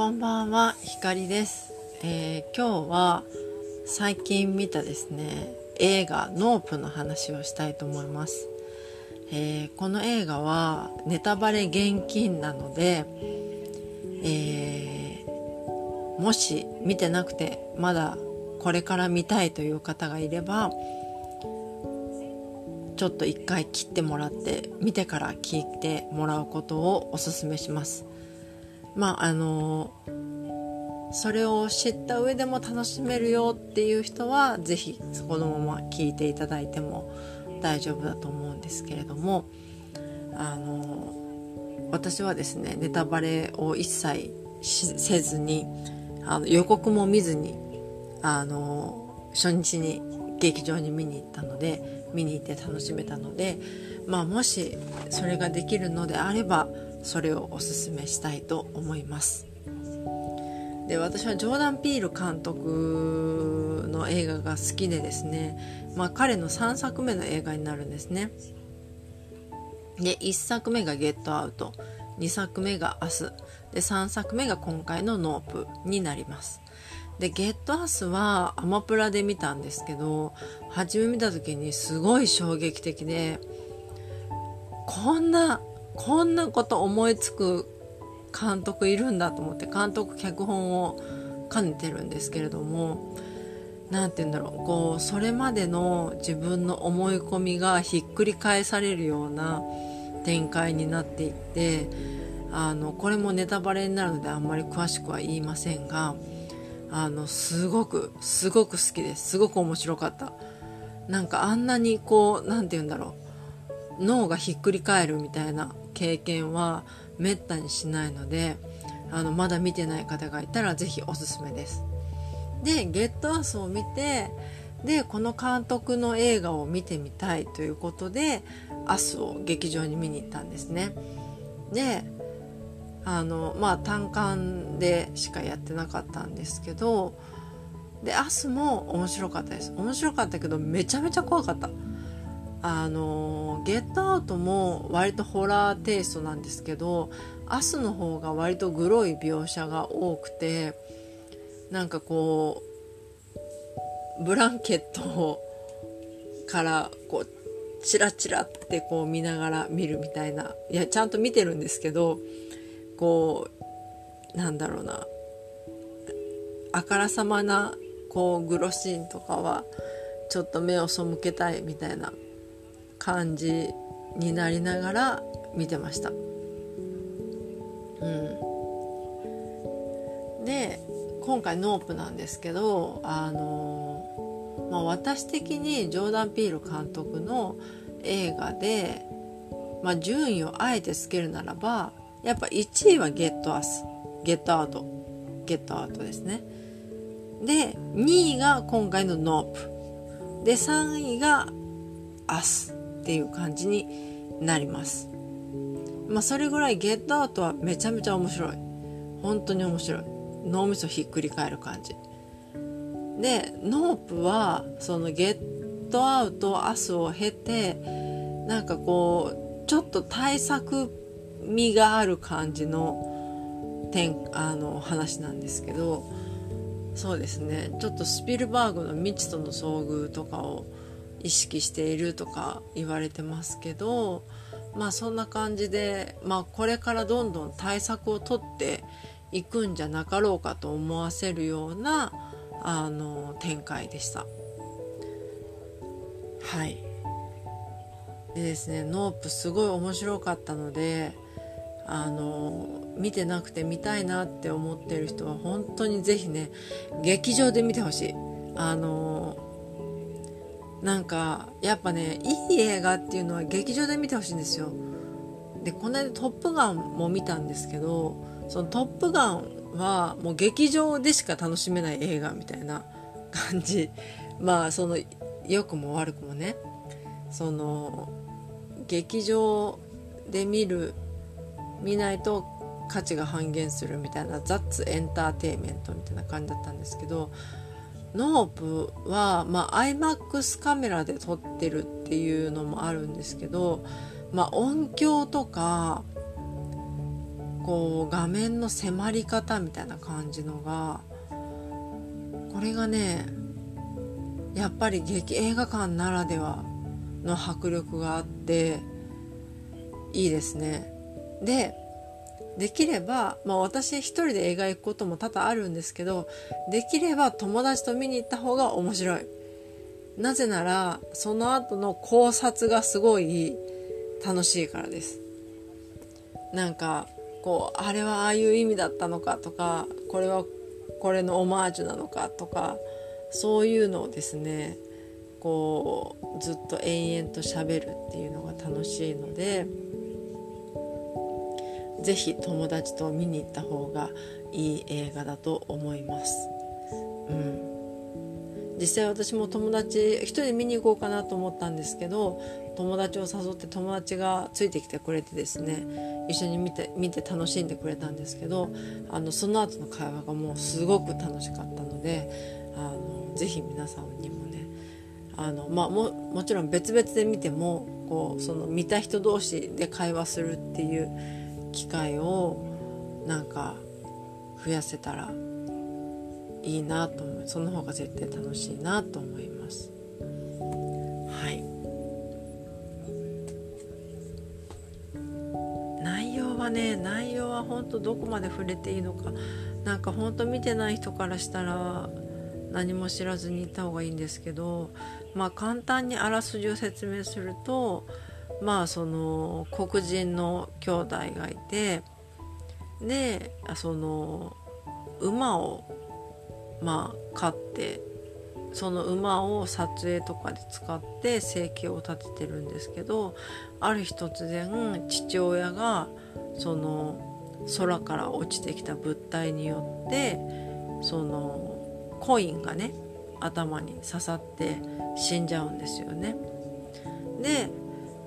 こんばんは、ひかりです、えー今日は最近見たですね、映画ノープの話をしたいと思います。えーこの映画はネタバレ厳禁なので、えーもし見てなくてまだこれから見たいという方がいれば、ちょっと一回切ってもらって見てから聞いてもらうことをお勧めします。まああのそれを知った上でも楽しめるよっていう人はぜひそこのまま聞いていただいても大丈夫だと思うんですけれどもあの私はですねネタバレを一切せずにあの予告も見ずにあの初日に劇場に見に行ったので見に行って楽しめたので、まあ、もしそれができるのであればそれをおすすめしたいと思います。で私はジョーダン・ピール監督の映画が好きでですね、まあ、彼の3作目の映画になるんですね。で1作目が「ゲットアウト」2作目が「明日」で3作目が今回の「ノープ」になります。で「ゲットアスはアマプラで見たんですけど初め見た時にすごい衝撃的でこんなこんなこと思いつく監督いるんだと思って監督脚本を兼ねてるんですけれども何て言うんだろうこうそれまでの自分の思い込みがひっくり返されるような展開になっていってあのこれもネタバレになるのであんまり詳しくは言いませんがあのすごくすごく好きです。すごく面白かった。なんかあんなにこう何て言うんだろう脳がひっくり返るみたいな経験はめったにしないのであのまだ見てない方がいたらぜひおすすめです。で「ゲットアースを見てでこの監督の映画を見てみたいということで「アスを劇場に見に行ったんですね。であのまあ単館でしかやってなかったんですけどで「アスも面白かったです。面白かったけどめちゃめちゃ怖かった。あのゲットアウトも割とホラーテイストなんですけどアスの方が割とグロい描写が多くてなんかこうブランケットからこうチラチラってこう見ながら見るみたいないやちゃんと見てるんですけどこうなんだろうなあからさまなこうグロシーンとかはちょっと目を背けたいみたいな感じになりながら見てました。うん、で今回ノープなんですけどあの、まあ、私的にジョーダン・ピール監督の映画で、まあ、順位をあえてつけるならばやっぱ1位はゲットアスゲットアウトゲットアウトですね。で2位が今回のノープ。で3位がアス。っていう感じになります。まあそれぐらいゲットアウトはめちゃめちゃ面白い。本当に面白い。脳みそひっくり返る感じ。でノープはそのゲットアウトアスを経てなんかこうちょっと対策味がある感じの点あの話なんですけどそうですね。ちょっとスピルバーグの未知との遭遇とかを意識しているとか言われてますけどまあそんな感じで、まあ、これからどんどん対策を取っていくんじゃなかろうかと思わせるようなあの展開でした。はいでですねノープすごい面白かったのであの見てなくて見たいなって思ってる人は本当にぜひね劇場で見てほしいあのなんかやっぱねいい映画っていうのは劇場で見てほしいんですよ。でこの間「トップガン」も見たんですけどその「トップガン」はもう劇場でしか楽しめない映画みたいな 感じ。まあその良くも悪くもね。その劇場で見る見ないと価値が半減するみたいなザッツエンターテイメントみたいな感じだったんですけどノープは、まあ、iMAX カメラで撮ってるっていうのもあるんですけど、まあ、音響とかこう画面の迫り方みたいな感じのがこれがねやっぱり劇映画館ならではの迫力があっていいですね。でできれば、まあ、私一人で映画行くことも多々あるんですけどできれば友達と見に行った方が面白い。なぜならその後の考察がすごい楽しいからです。なんかこうあれはああいう意味だったのかとかこれはこれのオマージュなのかとかそういうのをですねこうずっと延々としゃべるっていうのが楽しいので是非友達と見に行った方がいい映画だと思います。うん実際私も友達一人で見に行こうかなと思ったんですけど友達を誘って友達がついてきてくれてですね一緒に見て見て楽しんでくれたんですけどあのその後の会話がもうすごく楽しかったのであのぜひ皆さんにもねあの、まあ、ももちろん別々で見てもこうその見た人同士で会話するっていう機会をなんか増やせたらいいなと思う。その方が絶対楽しいなと思います。はい。内容はね内容は本当どこまで触れていいのか。なんか本当見てない人からしたら何も知らずに行った方がいいんですけどまあ簡単にあらすじを説明するとまあその黒人の兄弟がいてでその馬をまあ飼ってその馬を撮影とかで使って生計を立ててるんですけどある日突然父親がその空から落ちてきた物体によってそのコインがね頭に刺さって死んじゃうんですよね。で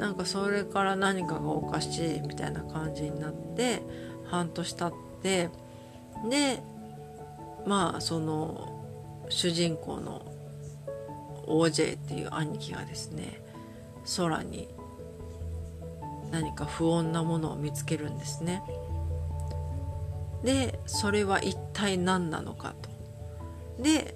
なんかそれから何かがおかしいみたいな感じになって半年経ってでまあその主人公の OJ っていう兄貴がですね空に何か不穏なものを見つけるんですね。でそれは一体何なのかと。で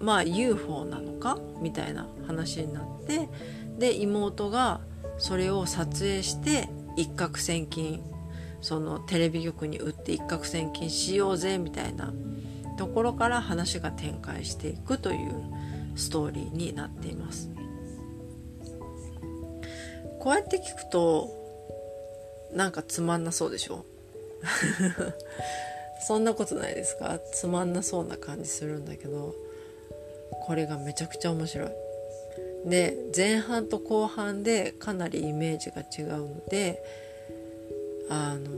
まあ UFO なのかみたいな話になってで妹がそれを撮影して一攫千金そのテレビ局に売って一攫千金しようぜみたいなところから話が展開していくというストーリーになっています。こうやって聞くとなんかつまんなそうでしょ？そんなことないですか？つまんなそうな感じするんだけどこれがめちゃくちゃ面白い。で前半と後半でかなりイメージが違うのであの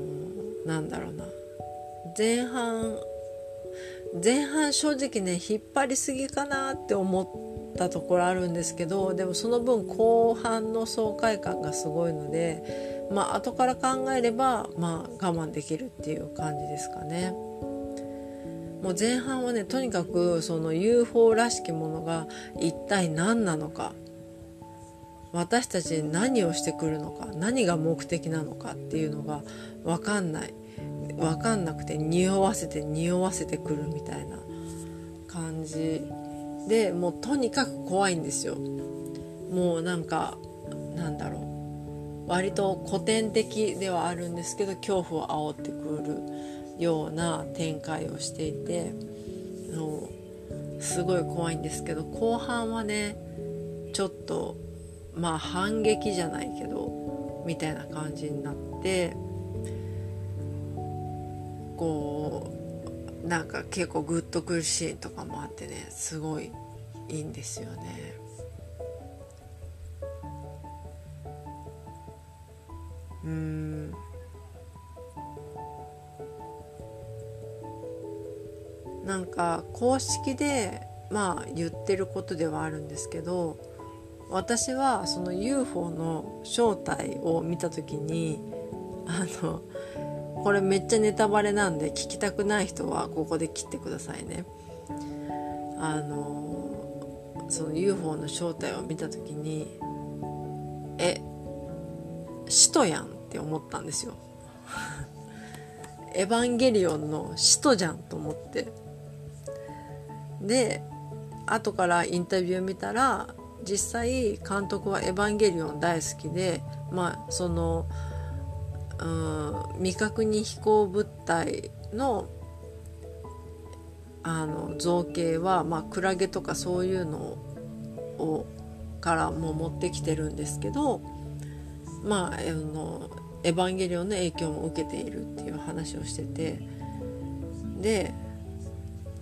なんだろうな前半前半正直ね引っ張りすぎかなって思ったところあるんですけどでもその分後半の爽快感がすごいのでまあ後から考えればまあ我慢できるっていう感じですかね。もう前半はねとにかくその UFO らしきものが一体何なのか。私たちに何をしてくるのか。何が目的なのかっていうのが分かんない。分かんなくて匂わせて匂わせてくるみたいな感じ。でもうとにかく怖いんですよ。もうなんかなんだろう。割と古典的ではあるんですけど恐怖を煽ってくる。ような展開をしていてもうすごい怖いんですけど後半はねちょっとまあ反撃じゃないけどみたいな感じになってこうなんか結構グッとくるシーンとかもあってねすごいいいんですよね。うんか公式でまあ言ってることではあるんですけど私はその UFO の正体を見た時にあのこれめっちゃネタバレなんで聞きたくない人はここで切ってくださいね。あのその UFO の正体を見た時にえ使徒やんって思ったんですよ。エヴァンゲリオンの使徒じゃんと思って。で後からインタビュー見たら実際監督は「エヴァンゲリオン」大好きでまあそのうん未確認飛行物体のあの造形は、まあ、クラゲとかそういうのをからも持ってきてるんですけどまああのエヴァンゲリオンの影響も受けているっていう話をしててで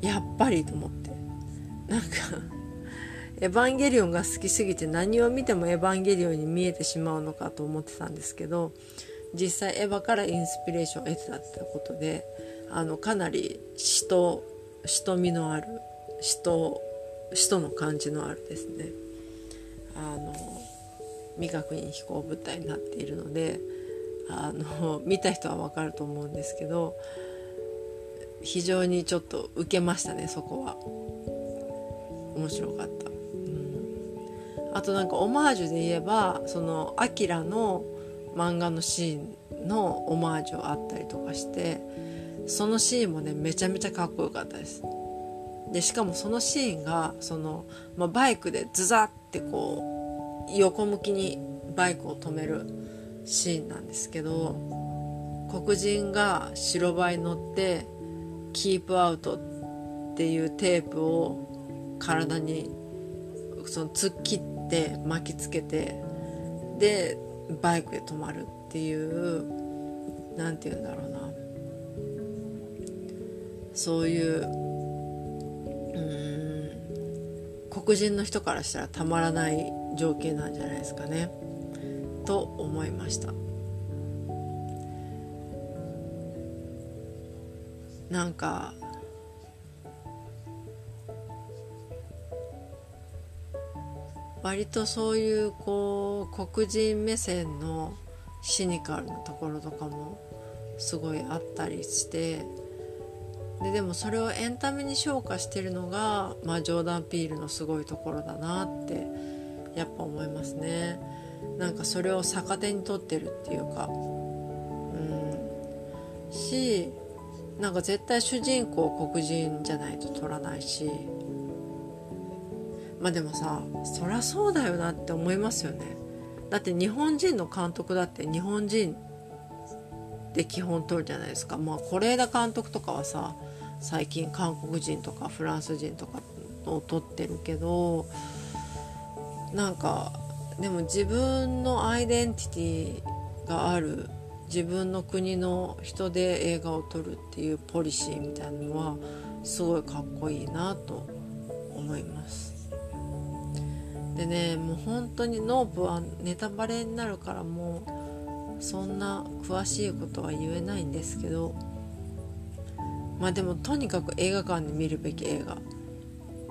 やっぱりと思って。なんかエヴァンゲリオンが好きすぎて何を見てもエヴァンゲリオンに見えてしまうのかと思ってたんですけど実際エヴァからインスピレーションを得てたってことであのかなり詩と詩とみのある詩と詩との感じのあるですね。あの未確認飛行物体になっているのであの見た人は分かると思うんですけど非常にちょっと受けましたねそこは。面白かった、うん、あとなんかオマージュで言えばそのアキラの漫画のシーンのオマージュあったりとかしてそのシーンもねめちゃめちゃかっこよかったです。でしかもそのシーンがその、まあ、バイクでズザってこう横向きにバイクを止めるシーンなんですけど黒人が白バイ乗って「キープアウト」っていうテープを体にその突っ切って巻きつけてでバイクで止まるっていう何て言うんだろうなそういううん黒人の人からしたらたまらない情景なんじゃないですかね。と思いましたなんか割とそういうこう黒人目線のシニカルなところとかもすごいあったりしてででもそれをエンタメに昇華してるのが、まあ、ジョーダン・ピールのすごいところだなってやっぱ思いますね。なんかそれを逆手に取ってるっていうか。うん。しなんか絶対主人公黒人じゃないと取らないし。まあでもさそりゃそうだよなって思いますよね。だって日本人の監督だって日本人で基本取るじゃないですか。まあ是枝監督とかはさ最近韓国人とかフランス人とかを取ってるけどなんかでも自分のアイデンティティがある自分の国の人で映画を撮るっていうポリシーみたいなのはすごいかっこいいなと思います。でねもう本当にノープはネタバレになるからもうそんな詳しいことは言えないんですけどまあでもとにかく映画館で見るべき映画。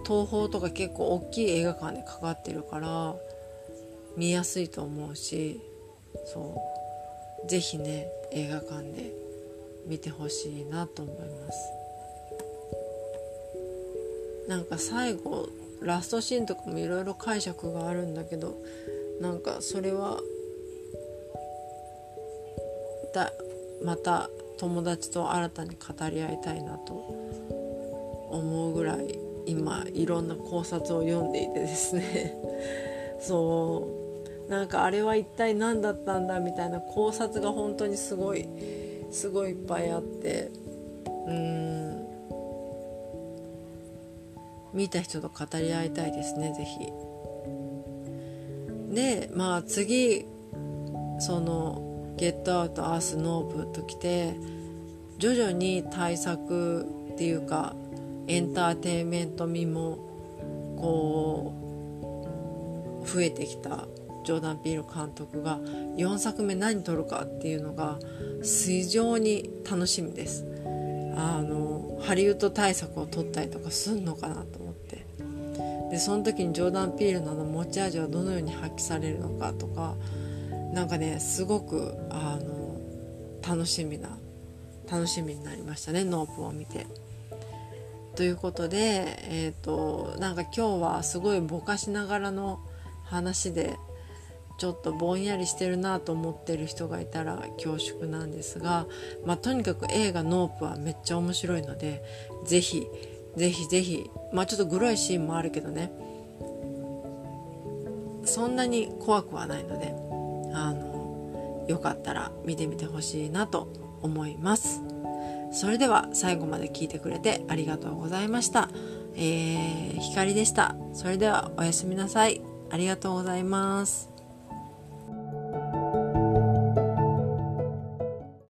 東宝とか結構大きい映画館でかかってるから見やすいと思うしそう。是非ね映画館で見てほしいなと思います。なんか最後ラストシーンとかもいろいろ解釈があるんだけどなんかそれはだまた友達と新たに語り合いたいなと思うぐらい今いろんな考察を読んでいてですね。そう。なんかあれは一体何だったんだみたいな考察が本当にすごいすごいいっぱいあって。うん。見た人と語り合いたいですね是非。でまあ次その「ゲットアウトアースノープ」ときて徐々に対策っていうかエンターテインメント味もこう増えてきたジョーダン・ピール監督が4作目何撮るかっていうのが非常に楽しみですあのハリウッド大作を撮ったりとかすんのかなと思ってでその時にジョーダン・ピールのの持ち味はどのように発揮されるのかとかなんかねすごくあの楽しみな楽しみになりましたねノープを見て。ということで、えー、となんか今日はすごいぼかしながらの話でちょっとぼんやりしてるなと思ってる人がいたら恐縮なんですが、まあ、とにかく映画「ノープ」はめっちゃ面白いのでぜひぜひぜひまあちょっとグロいシーンもあるけどね。そんなに怖くはないのであのよかったら見てみてほしいなと思います。それでは最後まで聞いてくれてありがとうございました。えー、光でした。それではおやすみなさい。ありがとうございます。